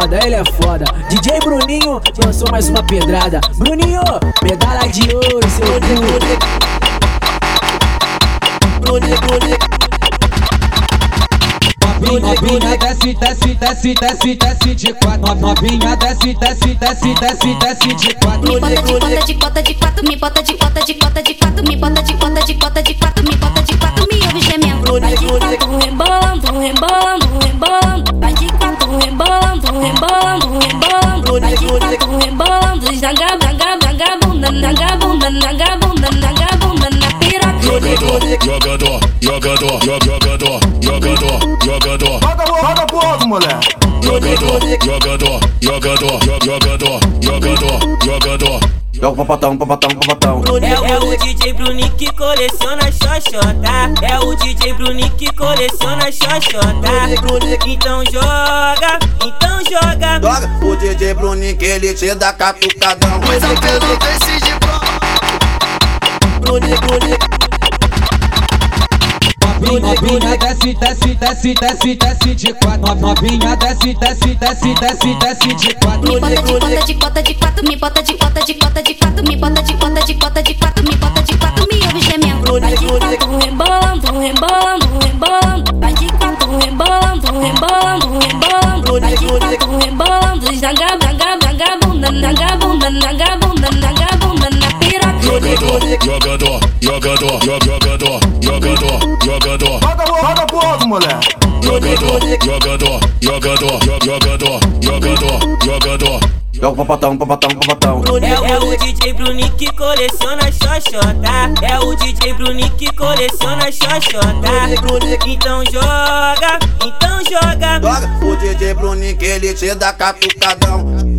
foda, ele é foda. DJ Bruninho lançou mais uma pedrada. Bruninho, medalha de ouro, seu cu. Bruninho, Bruninho. Novinha desce, desce, desce, desce, desce de quatro. Novinha desce, desce, desce, desce, desce de quatro. Me bota de cota de quatro, me bota de cota de cota de quatro, me bota de cota de cota de quatro, me bota de quatro, me ouve gemendo. Vai de quatro, rebolando, rebolando, rebolando. Rebolando, rebolando. Vai de quatro, rebolando, zanga, zanga, zanga, bunda, zanga, bunda, zanga, bunda, zanga, bunda, na piroca. Jogador, jogador, jogador, jogador, jogador, Roda, pro alto, moleque. jogador, jogador, jogador, jogador, jogador, jogador. Joga pro patão, pro patão, pro patão. É, é o DJ Bruninho que coleciona xoxota. É o DJ Bruninho que coleciona xoxota. Então joga, então joga. Joga o DJ Bruninho que ele te dá catucadão. Pois eu quero desse de Bruninho, Bruninho. Novinha desce, desce, desce, desce, desce de quatro. Novinha desce, desce, desce, desce, desce de quatro. Me bota de cota de Quatro, rebolando, zanga, zanga, zanga, bunda, zanga, bunda, zanga, bunda, zanga, bunda, na piroca. Jogador, jogador, jogador, jogador, jogador, Roda, roda pro alto, moleque. jogador, jogador, jogador, jogador, jogador, jogador. Joga pro patão, pro patão, pro patão. É, é o DJ Bruninho que coleciona xoxota. É o DJ Bruninho que coleciona xoxota. Então joga, então joga. Joga o DJ Bruninho que ele te dá catucadão.